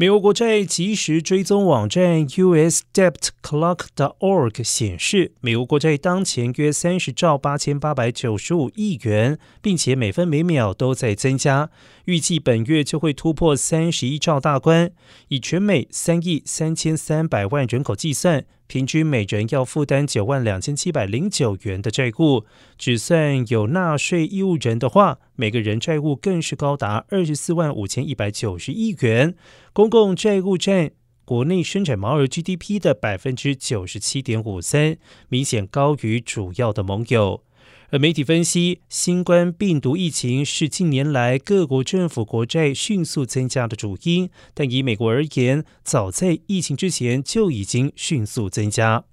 美国国债即时追踪网站 USDebtClock.org 显示，美国国债当前约三十兆八千八百九十五亿元，并且每分每秒都在增加。预计本月就会突破三十一兆大关。以全美三亿三千三百万人口计算，平均每人要负担九万两千七百零九元的债务。只算有纳税义务人的话，每个人债务更是高达二十四万五千一百九十亿元。公共债务占国内生产毛额 GDP 的百分之九十七点五三，明显高于主要的盟友。而媒体分析，新冠病毒疫情是近年来各国政府国债迅速增加的主因，但以美国而言，早在疫情之前就已经迅速增加。